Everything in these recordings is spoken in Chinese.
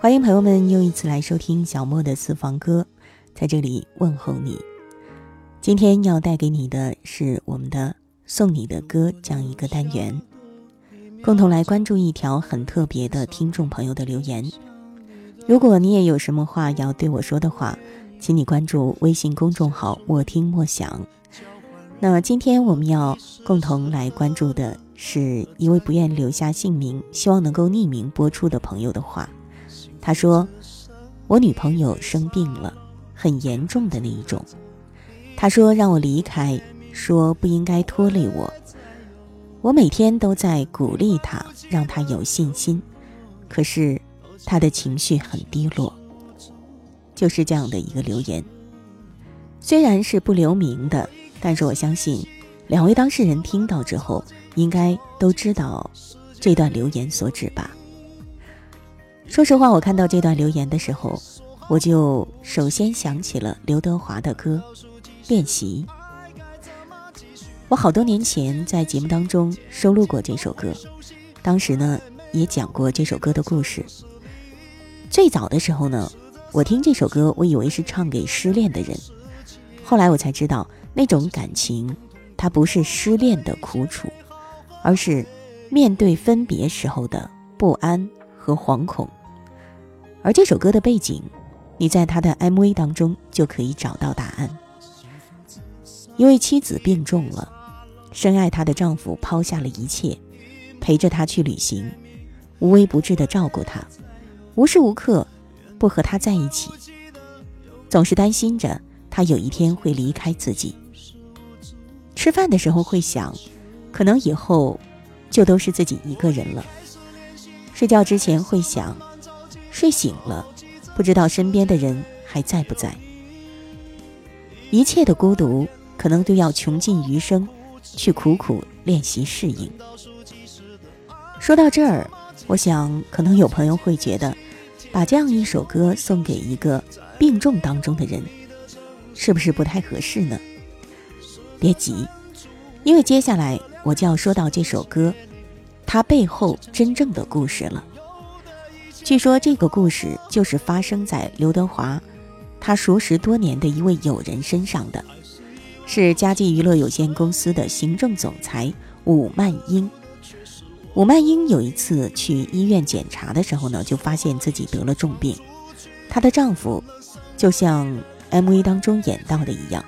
欢迎朋友们又一次来收听小莫的私房歌，在这里问候你。今天要带给你的是我们的送你的歌这样一个单元，共同来关注一条很特别的听众朋友的留言。如果你也有什么话要对我说的话，请你关注微信公众号“莫听莫想”。那今天我们要共同来关注的是一位不愿留下姓名，希望能够匿名播出的朋友的话。他说：“我女朋友生病了，很严重的那一种。他说让我离开，说不应该拖累我。我每天都在鼓励他，让他有信心。可是他的情绪很低落。就是这样的一个留言，虽然是不留名的，但是我相信两位当事人听到之后，应该都知道这段留言所指吧。”说实话，我看到这段留言的时候，我就首先想起了刘德华的歌《练习》。我好多年前在节目当中收录过这首歌，当时呢也讲过这首歌的故事。最早的时候呢，我听这首歌，我以为是唱给失恋的人，后来我才知道，那种感情，它不是失恋的苦楚，而是面对分别时候的不安和惶恐。而这首歌的背景，你在他的 MV 当中就可以找到答案。因为妻子病重了，深爱她的丈夫抛下了一切，陪着她去旅行，无微不至的照顾她，无时无刻不和她在一起，总是担心着她有一天会离开自己。吃饭的时候会想，可能以后就都是自己一个人了。睡觉之前会想。睡醒了，不知道身边的人还在不在。一切的孤独，可能都要穷尽余生，去苦苦练习适应。说到这儿，我想可能有朋友会觉得，把这样一首歌送给一个病重当中的人，是不是不太合适呢？别急，因为接下来我就要说到这首歌，它背后真正的故事了。据说这个故事就是发生在刘德华他熟识多年的一位友人身上的，是佳绩娱乐有限公司的行政总裁武曼英。武曼英有一次去医院检查的时候呢，就发现自己得了重病。她的丈夫就像 MV 当中演到的一样，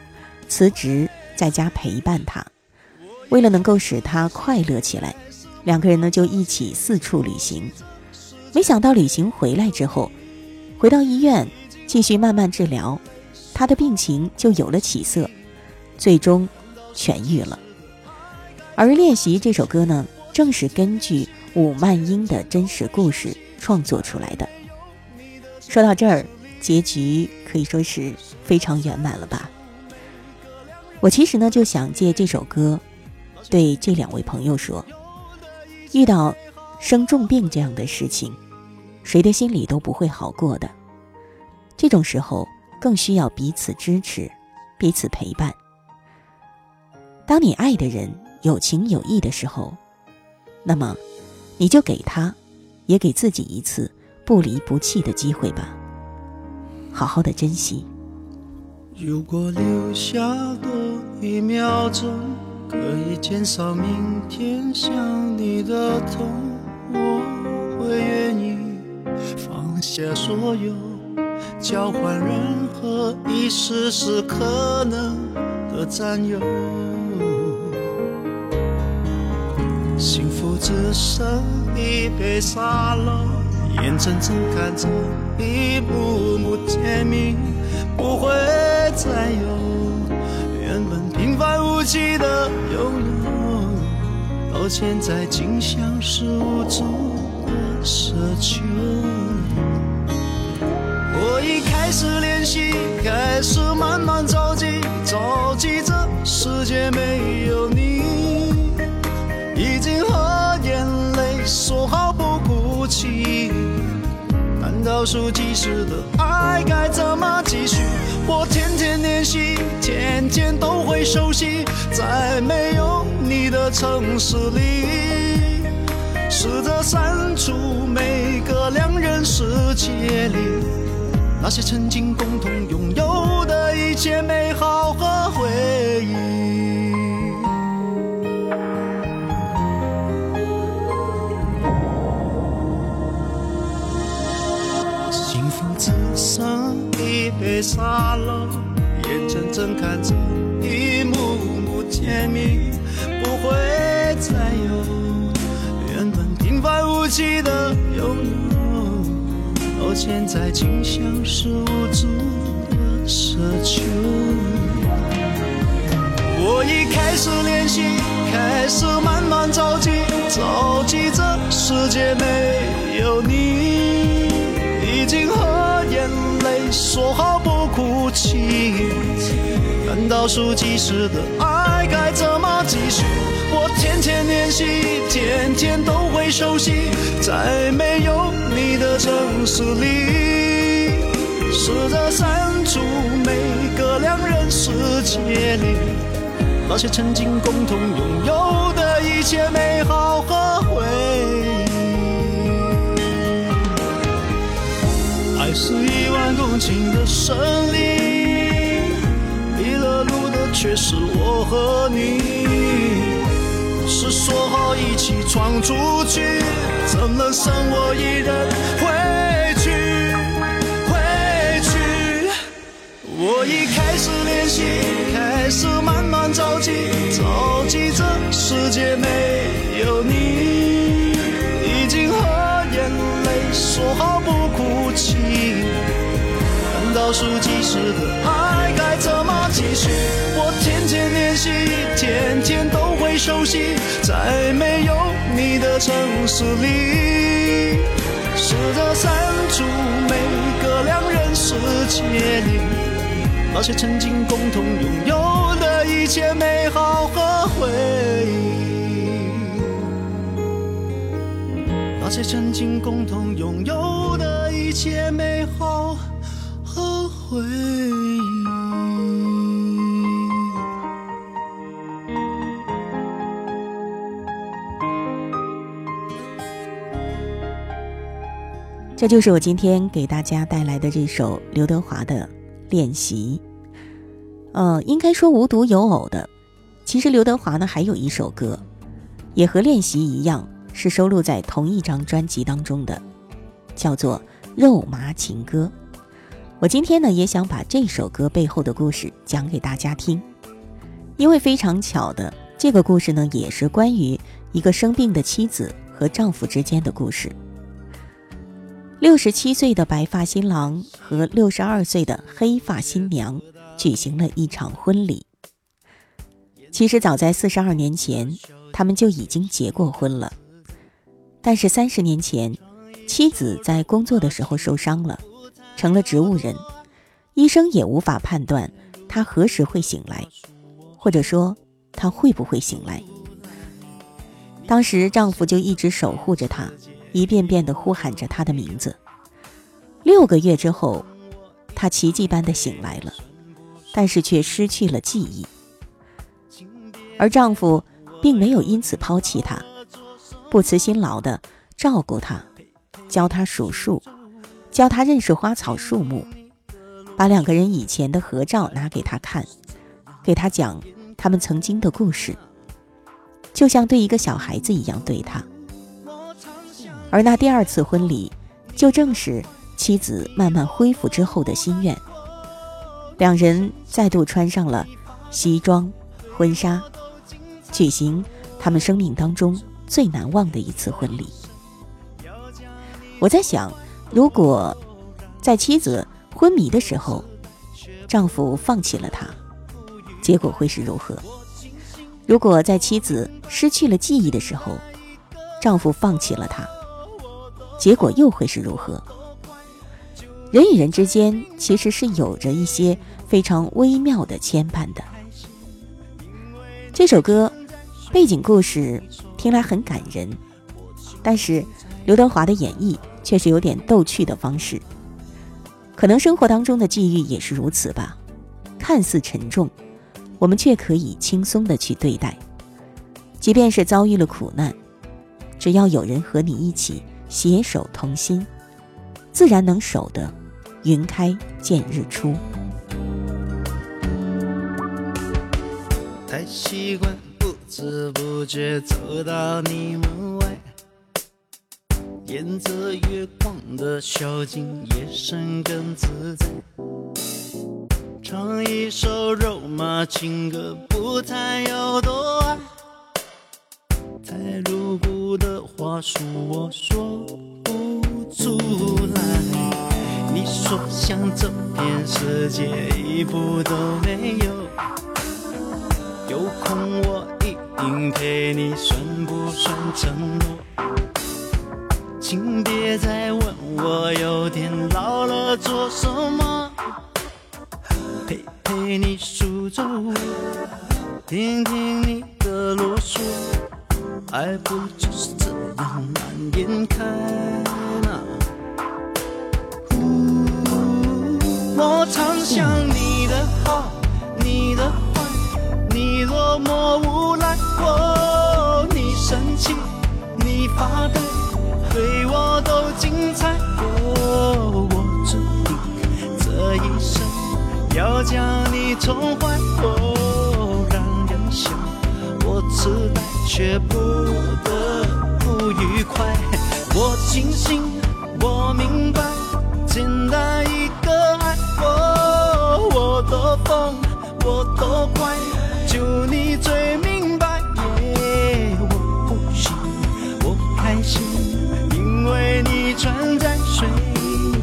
辞职在家陪伴她，为了能够使她快乐起来，两个人呢就一起四处旅行。没想到旅行回来之后，回到医院继续慢慢治疗，他的病情就有了起色，最终痊愈了。而《练习》这首歌呢，正是根据武曼英的真实故事创作出来的。说到这儿，结局可以说是非常圆满了吧？我其实呢就想借这首歌，对这两位朋友说，遇到。生重病这样的事情，谁的心里都不会好过的。这种时候更需要彼此支持，彼此陪伴。当你爱的人有情有义的时候，那么你就给他，也给自己一次不离不弃的机会吧。好好的珍惜。如果留下多一秒钟，可以减少明天想你的痛。我会愿意放下所有，交换任何一丝丝可能的占有。幸福只剩一杯沙漏，眼睁睁看着一幕幕甜蜜不会再有，原本平凡无奇的。现在竟像是无助的。奢求。我已开始练习，开始慢慢着急，着急这世界没有你，已经和眼泪说好不哭泣。难道数计时的爱该怎么继续？我天天练习，天天都会熟悉，再没有你的城市里，试着删除每个两人世界里那些曾经共同拥有的一切美好和回忆。幸福只剩一杯沙漏，眼睁睁看着现在竟像是无助的奢求。我已开始练习，开始慢慢着急，着急这世界没有你，已经和眼泪说好不哭泣。难道数计时的爱该怎么继续？我天天练习，天天都会熟悉，在没有你的城市里，试着删除每个两人世界里。那些曾经共同拥有的一切美好和回忆。爱是一万公顷的森林，迷了路的却是我和你。说好一起闯出去，怎能剩我一人回去？回去。我已开始练习，开始慢慢着急，着急这世界没有你，已经和眼泪说好不哭泣。难道数计时的爱该怎继续？我天天练习，天天都会熟悉，在没有你的城市里，试着删除每个两人世界里。那些曾经共同拥有的一切美好和回忆，那些曾经共同拥有的一切美好和回忆。这就是我今天给大家带来的这首刘德华的《练习》。呃，应该说无独有偶的，其实刘德华呢还有一首歌，也和《练习》一样，是收录在同一张专辑当中的，叫做《肉麻情歌》。我今天呢也想把这首歌背后的故事讲给大家听，因为非常巧的，这个故事呢也是关于一个生病的妻子和丈夫之间的故事。六十七岁的白发新郎和六十二岁的黑发新娘举行了一场婚礼。其实早在四十二年前，他们就已经结过婚了。但是三十年前，妻子在工作的时候受伤了，成了植物人，医生也无法判断她何时会醒来，或者说她会不会醒来。当时丈夫就一直守护着她。一遍遍地呼喊着她的名字。六个月之后，她奇迹般的醒来了，但是却失去了记忆。而丈夫并没有因此抛弃她，不辞辛劳地照顾她，教她数数，教她认识花草树木，把两个人以前的合照拿给她看，给她讲他们曾经的故事，就像对一个小孩子一样对她。而那第二次婚礼，就正是妻子慢慢恢复之后的心愿。两人再度穿上了西装、婚纱，举行他们生命当中最难忘的一次婚礼。我在想，如果在妻子昏迷的时候，丈夫放弃了她，结果会是如何？如果在妻子失去了记忆的时候，丈夫放弃了她？结果又会是如何？人与人之间其实是有着一些非常微妙的牵绊的。这首歌背景故事听来很感人，但是刘德华的演绎却是有点逗趣的方式。可能生活当中的际遇也是如此吧，看似沉重，我们却可以轻松的去对待。即便是遭遇了苦难，只要有人和你一起携手同心，自然能守得云开见日出。太习惯不知不觉走到你门外，沿着月光的小径，夜深更自在。唱一首肉麻情歌，不谈有多爱。太露骨的话术我说不出来。你说想走遍世界，一步都没有。有空我一定陪你，算不算承诺？请别再问我有点老了做什么，陪陪你数皱纹，听听你的啰嗦，爱不就是这样蔓延开吗？我常想你的好，你的坏。你多么无赖，哦，你生气，你发呆，对我都精彩，哦，我注定这一生要将你宠坏，哦，让人笑我痴呆，却不得不愉快，我清醒，我明白，简单一个爱，我，我多疯，我多怪。就你最明白，我不行，我开心，因为你存在，所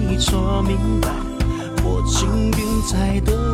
以说明白，我幸运才得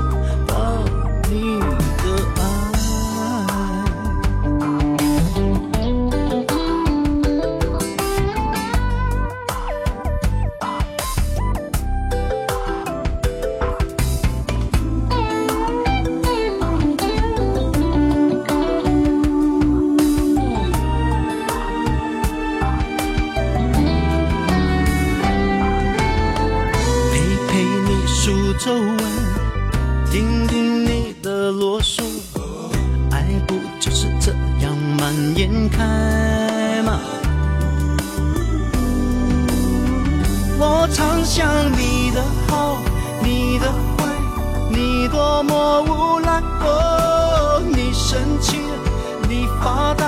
眼开嘛，我常想你的好，你的坏，你多么无赖哦，你生气，你发呆，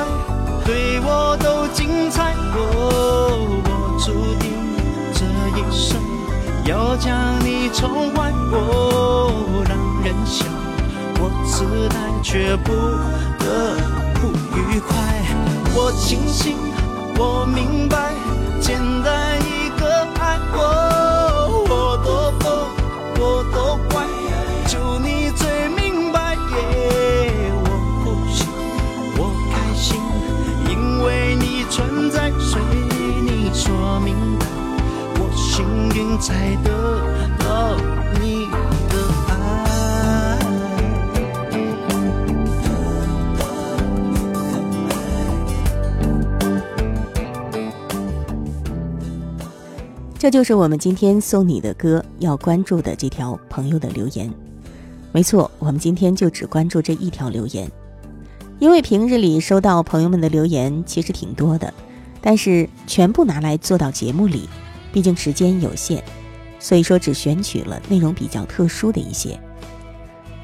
对我都精彩哦，我注定这一生要将你宠坏哦，让人笑，我痴呆却不得。愉快。我清醒，我明白，这就是我们今天送你的歌要关注的这条朋友的留言。没错，我们今天就只关注这一条留言，因为平日里收到朋友们的留言其实挺多的，但是全部拿来做到节目里。毕竟时间有限，所以说只选取了内容比较特殊的一些。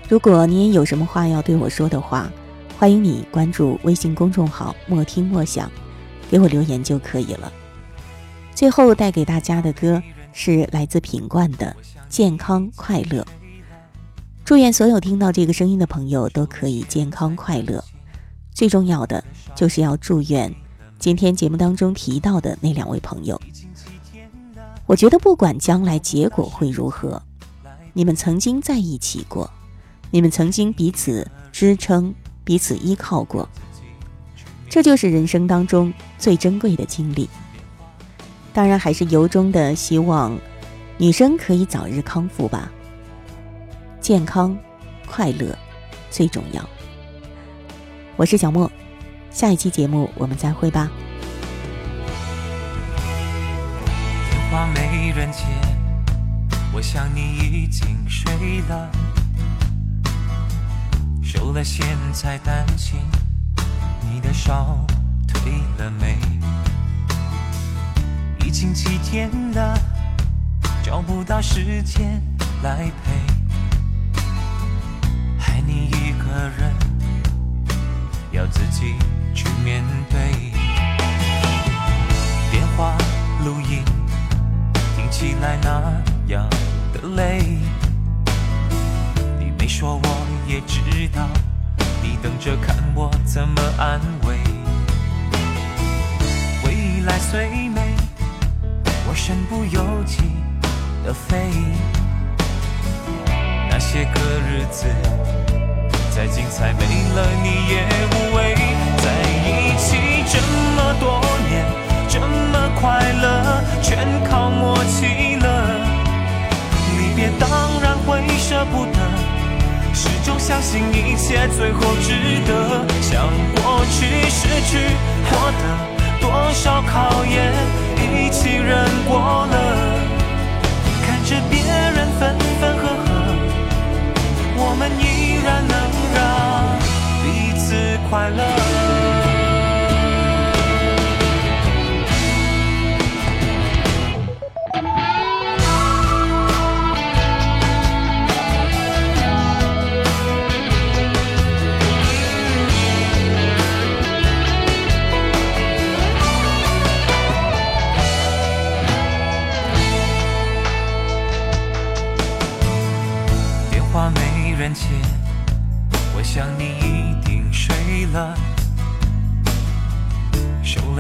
如果你也有什么话要对我说的话，欢迎你关注微信公众号“莫听莫想”，给我留言就可以了。最后带给大家的歌是来自品冠的《健康快乐》，祝愿所有听到这个声音的朋友都可以健康快乐。最重要的就是要祝愿今天节目当中提到的那两位朋友。我觉得不管将来结果会如何，你们曾经在一起过，你们曾经彼此支撑、彼此依靠过，这就是人生当中最珍贵的经历。当然还是由衷的希望女生可以早日康复吧。健康、快乐最重要。我是小莫，下一期节目我们再会吧。电话没人接，我想你已经睡了，收了线才担心你的烧退了没？已经几天了，找不到时间来陪，爱你一个人要自己去面对。电话录音听起来那样的累，你没说我也知道，你等着看我怎么安慰。未来虽美。我身不由己的飞，那些个日子再精彩，没了你也无味。在一起这么多年，这么快乐，全靠默契了。离别当然会舍不得，始终相信一切最后值得。像过去失去获得多少考验。一起忍过了，看着别人分分合合，我们依然能让彼此快乐。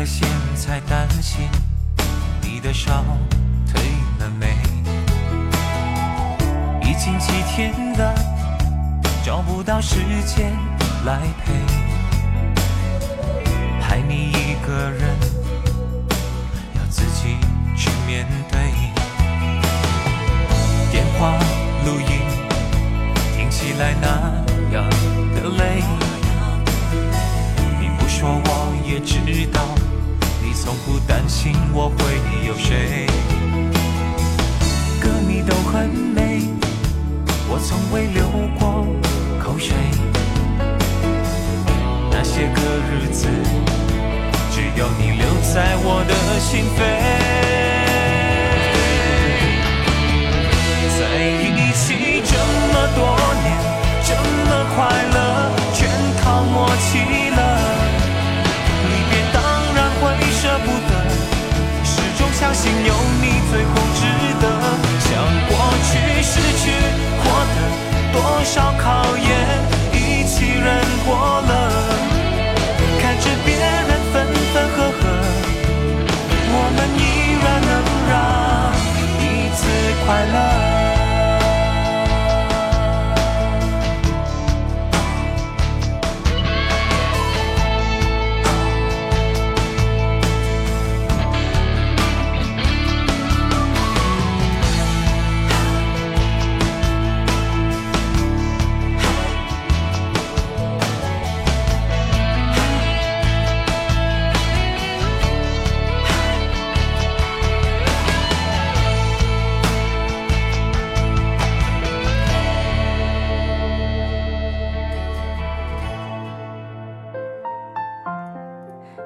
现在担心你的烧退了没？已经几天了，找不到时间来陪，害你一个人要自己去面对。电话录音听起来那样的累，你不说我也知道。从不担心我会有谁歌迷都很美我从未流过口水。那些个日子只有你留在我的心扉。相信有你，最后值得像过去失去。